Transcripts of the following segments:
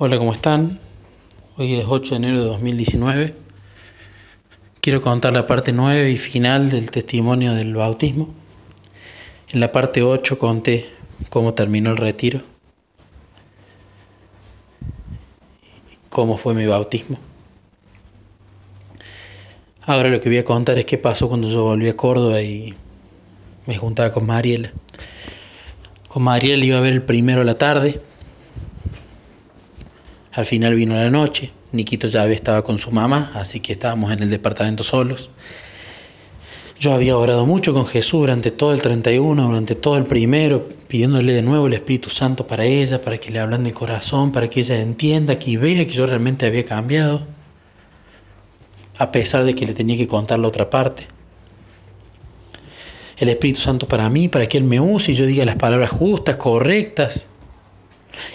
Hola, ¿cómo están? Hoy es 8 de enero de 2019. Quiero contar la parte 9 y final del testimonio del bautismo. En la parte 8 conté cómo terminó el retiro, cómo fue mi bautismo. Ahora lo que voy a contar es qué pasó cuando yo volví a Córdoba y me juntaba con Mariela. Con Mariela iba a ver el primero la tarde al final vino la noche, Niquito ya estaba con su mamá, así que estábamos en el departamento solos. Yo había orado mucho con Jesús durante todo el 31, durante todo el primero, pidiéndole de nuevo el Espíritu Santo para ella, para que le hablen del corazón, para que ella entienda, que vea que yo realmente había cambiado, a pesar de que le tenía que contar la otra parte. El Espíritu Santo para mí, para que Él me use y yo diga las palabras justas, correctas,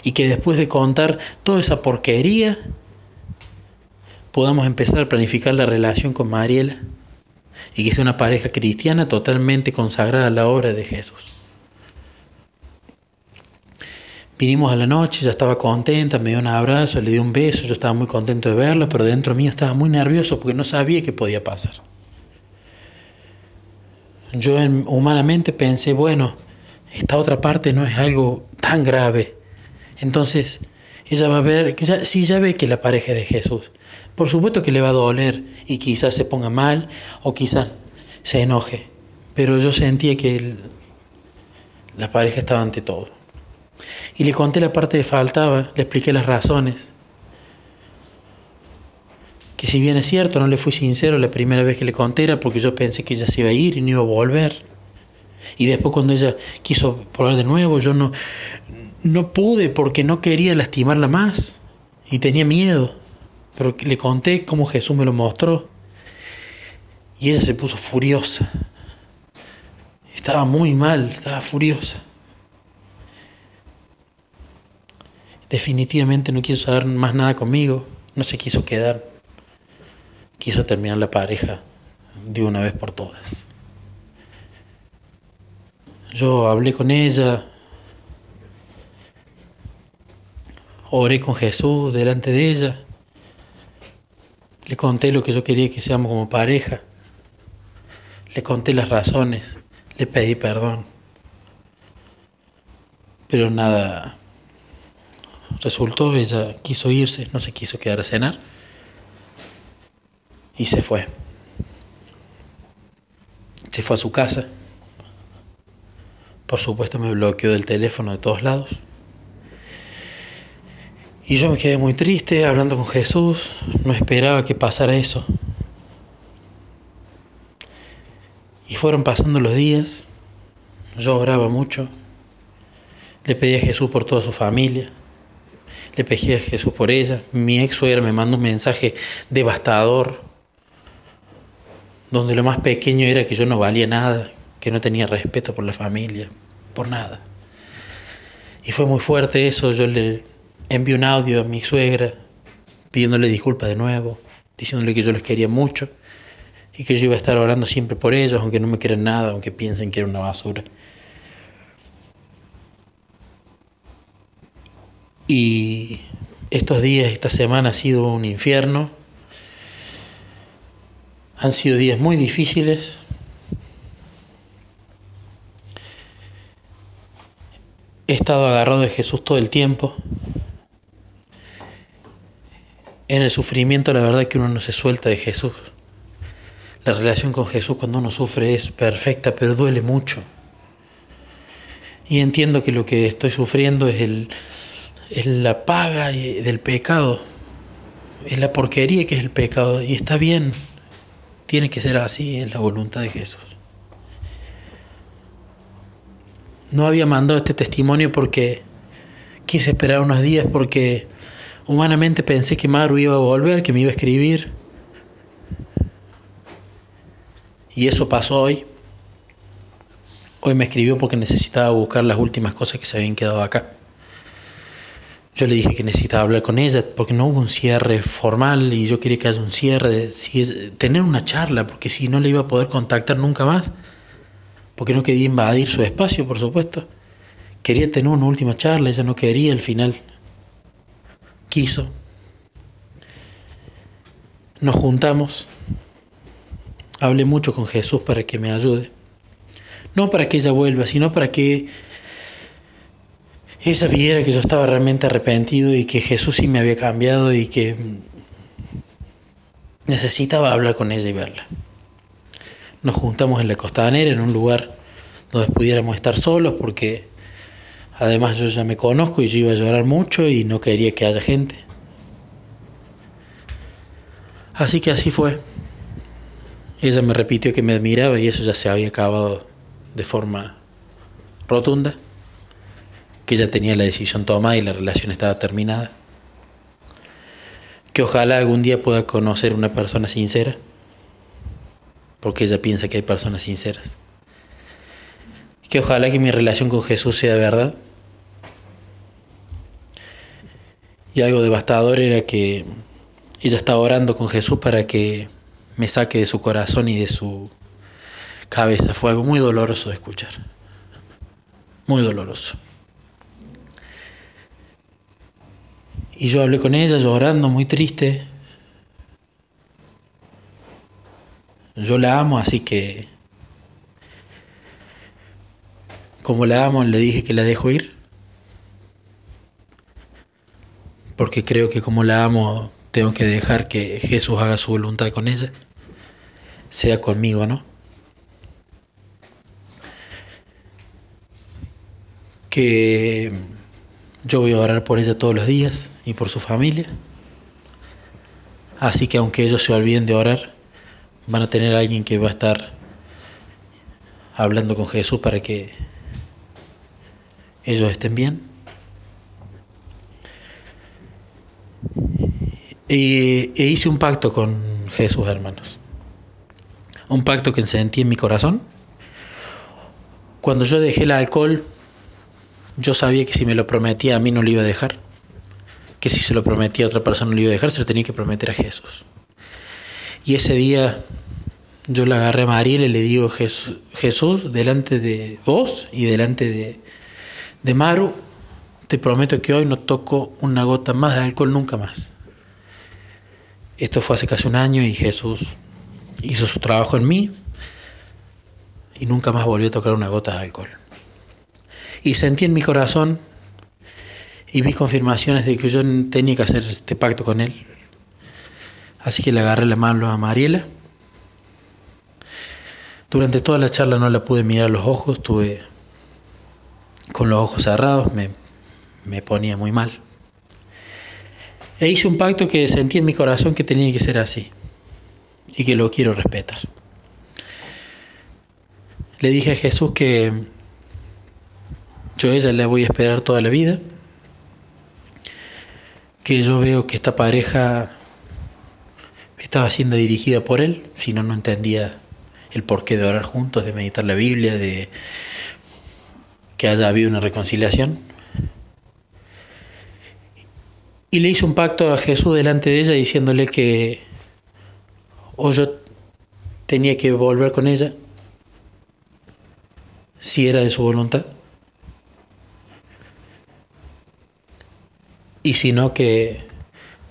y que después de contar toda esa porquería podamos empezar a planificar la relación con Mariela y que sea una pareja cristiana totalmente consagrada a la obra de Jesús. Vinimos a la noche, ya estaba contenta, me dio un abrazo, le di un beso, yo estaba muy contento de verla, pero dentro mío estaba muy nervioso porque no sabía qué podía pasar. Yo humanamente pensé, bueno, esta otra parte no es algo tan grave, entonces, ella va a ver, si ya ve que la pareja es de Jesús, por supuesto que le va a doler y quizás se ponga mal o quizás se enoje, pero yo sentía que la pareja estaba ante todo. Y le conté la parte que faltaba, le expliqué las razones. Que si bien es cierto, no le fui sincero la primera vez que le conté era porque yo pensé que ella se iba a ir y no iba a volver. Y después cuando ella quiso probar de nuevo, yo no, no pude porque no quería lastimarla más y tenía miedo. Pero le conté cómo Jesús me lo mostró. Y ella se puso furiosa. Estaba muy mal, estaba furiosa. Definitivamente no quiso saber más nada conmigo. No se quiso quedar. Quiso terminar la pareja de una vez por todas. Yo hablé con ella, Oré con Jesús delante de ella. Le conté lo que yo quería que seamos como pareja. Le conté las razones. Le pedí perdón. Pero nada resultó. Ella quiso irse, no se quiso quedar a cenar. Y se fue. Se fue a su casa. Por supuesto me bloqueó del teléfono de todos lados. Y yo me quedé muy triste hablando con Jesús, no esperaba que pasara eso. Y fueron pasando los días, yo oraba mucho, le pedí a Jesús por toda su familia, le pedí a Jesús por ella. Mi ex suegra me mandó un mensaje devastador, donde lo más pequeño era que yo no valía nada, que no tenía respeto por la familia, por nada. Y fue muy fuerte eso, yo le, envié un audio a mi suegra pidiéndole disculpas de nuevo, diciéndole que yo les quería mucho y que yo iba a estar orando siempre por ellos, aunque no me quieran nada, aunque piensen que era una basura. Y estos días, esta semana ha sido un infierno. Han sido días muy difíciles. He estado agarrado de Jesús todo el tiempo en el sufrimiento la verdad que uno no se suelta de Jesús. La relación con Jesús cuando uno sufre es perfecta, pero duele mucho. Y entiendo que lo que estoy sufriendo es, el, es la paga del pecado, es la porquería que es el pecado. Y está bien, tiene que ser así, es la voluntad de Jesús. No había mandado este testimonio porque quise esperar unos días porque Humanamente pensé que Maru iba a volver, que me iba a escribir. Y eso pasó hoy. Hoy me escribió porque necesitaba buscar las últimas cosas que se habían quedado acá. Yo le dije que necesitaba hablar con ella porque no hubo un cierre formal y yo quería que haya un cierre, tener una charla, porque si no le iba a poder contactar nunca más, porque no quería invadir su espacio, por supuesto. Quería tener una última charla, ella no quería al final quiso. Nos juntamos. Hablé mucho con Jesús para que me ayude. No para que ella vuelva, sino para que ella viera que yo estaba realmente arrepentido y que Jesús sí me había cambiado y que necesitaba hablar con ella y verla. Nos juntamos en la costanera, en un lugar donde pudiéramos estar solos, porque además yo ya me conozco y yo iba a llorar mucho y no quería que haya gente. Así que así fue. Ella me repitió que me admiraba y eso ya se había acabado de forma rotunda, que ya tenía la decisión tomada y la relación estaba terminada. Que ojalá algún día pueda conocer una persona sincera, porque ella piensa que hay personas sinceras. Que ojalá que mi relación con Jesús sea verdad. Y algo devastador era que ella estaba orando con Jesús para que me saque de su corazón y de su cabeza. Fue algo muy doloroso de escuchar. Muy doloroso. Y yo hablé con ella llorando, muy triste. Yo la amo, así que como la amo, le dije que la dejo ir. Porque creo que como la amo, tengo que dejar que Jesús haga su voluntad con ella. Sea conmigo, ¿no? Que yo voy a orar por ella todos los días y por su familia. Así que aunque ellos se olviden de orar, van a tener a alguien que va a estar hablando con Jesús para que ellos estén bien. E hice un pacto con Jesús, hermanos. Un pacto que sentí en mi corazón. Cuando yo dejé el alcohol, yo sabía que si me lo prometía a mí no lo iba a dejar. Que si se lo prometía a otra persona no lo iba a dejar, se lo tenía que prometer a Jesús. Y ese día yo le agarré a Mariela y le digo, Jesús, Jesús, delante de vos y delante de, de Maru, te prometo que hoy no toco una gota más de alcohol nunca más. Esto fue hace casi un año y Jesús hizo su trabajo en mí y nunca más volvió a tocar una gota de alcohol. Y sentí en mi corazón y vi confirmaciones de que yo tenía que hacer este pacto con él. Así que le agarré la mano a Mariela. Durante toda la charla no la pude mirar a los ojos, estuve con los ojos cerrados, me, me ponía muy mal. E hice un pacto que sentí en mi corazón que tenía que ser así y que lo quiero respetar. Le dije a Jesús que yo a ella la voy a esperar toda la vida. Que yo veo que esta pareja estaba siendo dirigida por él, si no, no entendía el porqué de orar juntos, de meditar la Biblia, de que haya habido una reconciliación. Y le hizo un pacto a Jesús delante de ella diciéndole que o yo tenía que volver con ella si era de su voluntad y si no que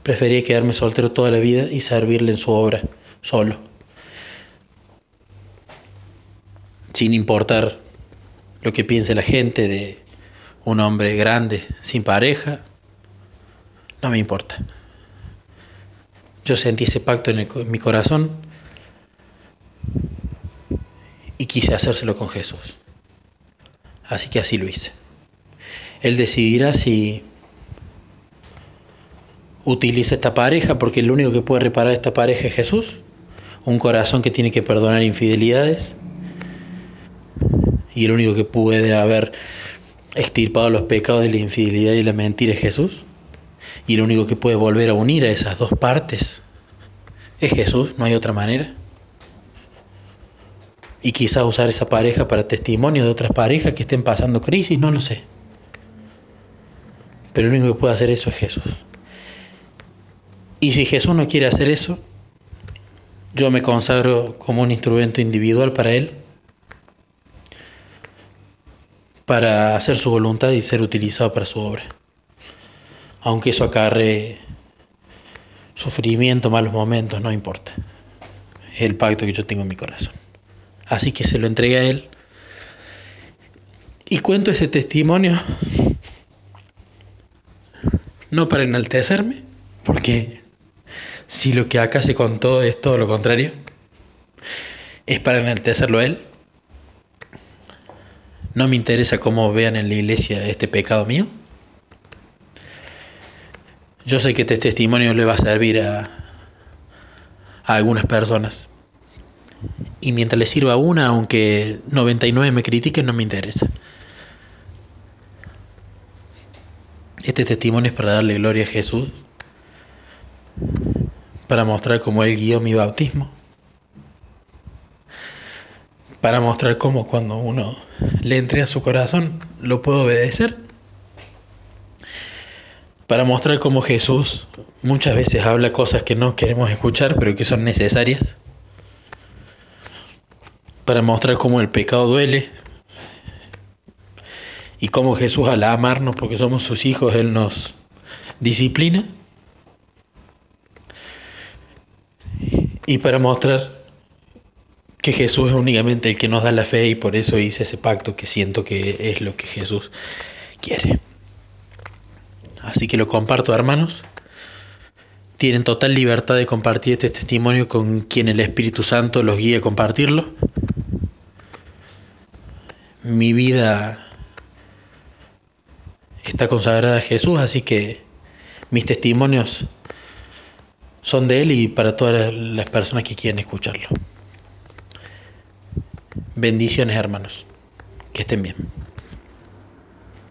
prefería quedarme soltero toda la vida y servirle en su obra solo. Sin importar lo que piense la gente de un hombre grande sin pareja, no me importa. Yo sentí ese pacto en, mi corazón y quise hacérselo con Jesús. Así que así lo hice. Él decidirá si utiliza esta pareja, porque el único que puede reparar esta pareja es Jesús, un corazón que tiene que perdonar infidelidades, y el único que puede haber extirpado los pecados de la infidelidad y la mentira es Jesús, y el único que puede volver a unir a esas dos partes es Jesús, no hay otra manera. Y quizá usar esa pareja para testimonio de otras parejas que estén pasando crisis, no lo sé. Pero el único que puede hacer eso es Jesús. Y si Jesús no quiere hacer eso, yo me consagro como un instrumento individual para Él, para hacer su voluntad y ser utilizado para su obra. aunque eso acarre sufrimiento, malos momentos, no importa. Es el pacto que yo tengo en mi corazón. Así que se lo entregué a Él. Y cuento ese testimonio no para enaltecerme, porque si lo que acá se contó es todo lo contrario, es para enaltecerlo a Él. No me interesa cómo vean en la iglesia este pecado mío. Yo sé que este testimonio le va a servir a, algunas personas. Y mientras le sirva a una, aunque 99 me critiquen, no me interesa. Este testimonio es para darle gloria a Jesús, para mostrar cómo Él guió mi bautismo, para mostrar cómo cuando uno le entre a su corazón lo puede obedecer para mostrar cómo Jesús muchas veces habla cosas que no queremos escuchar, pero que son necesarias. Para mostrar cómo el pecado duele. Y cómo Jesús al amarnos porque somos sus hijos, Él nos disciplina. Y para mostrar que Jesús es únicamente el que nos da la fe y por eso hice ese pacto que siento que es lo que Jesús quiere. Así que lo comparto, hermanos. Tienen total libertad de compartir este testimonio con quien el Espíritu Santo los guíe a compartirlo. Mi vida está consagrada a Jesús, así que mis testimonios son de Él y para todas las personas que quieren escucharlo. Bendiciones hermanos. Que estén bien.